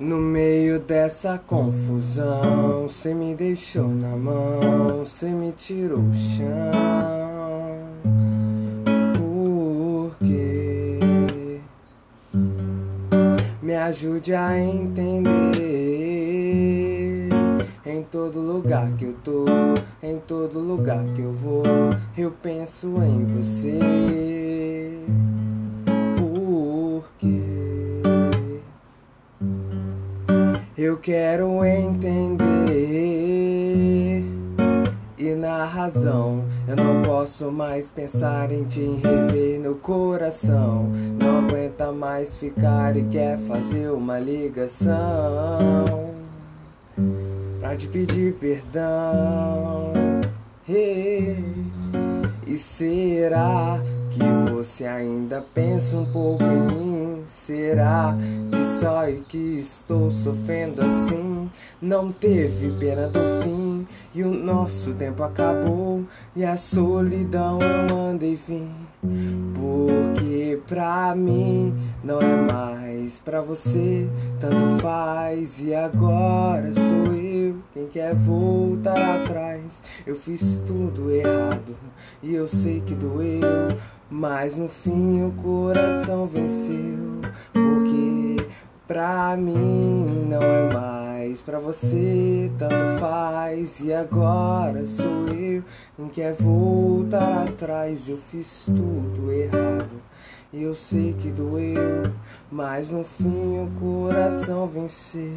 No meio dessa confusão, cê me deixou na mão, cê me tirou o chão. Por quê? Me ajude a entender. Em todo lugar que eu tô, em todo lugar que eu vou, eu penso em você. Eu quero entender. E na razão, eu não posso mais pensar em te rever no coração. Não aguenta mais ficar e quer fazer uma ligação pra te pedir perdão. Hey. E será que você ainda pensa um pouco em mim? Será e que estou sofrendo assim? Não teve pena do fim e o nosso tempo acabou e a solidão eu mandei vir. Porque pra mim não é mais pra você, tanto faz e agora sou eu quem quer voltar atrás. Eu fiz tudo errado e eu sei que doeu. Mas no fim o coração venceu. Pra mim não é mais pra você, tanto faz. E agora sou eu quem quer voltar atrás. Eu fiz tudo errado e eu sei que doeu. Mas no fim o coração venceu.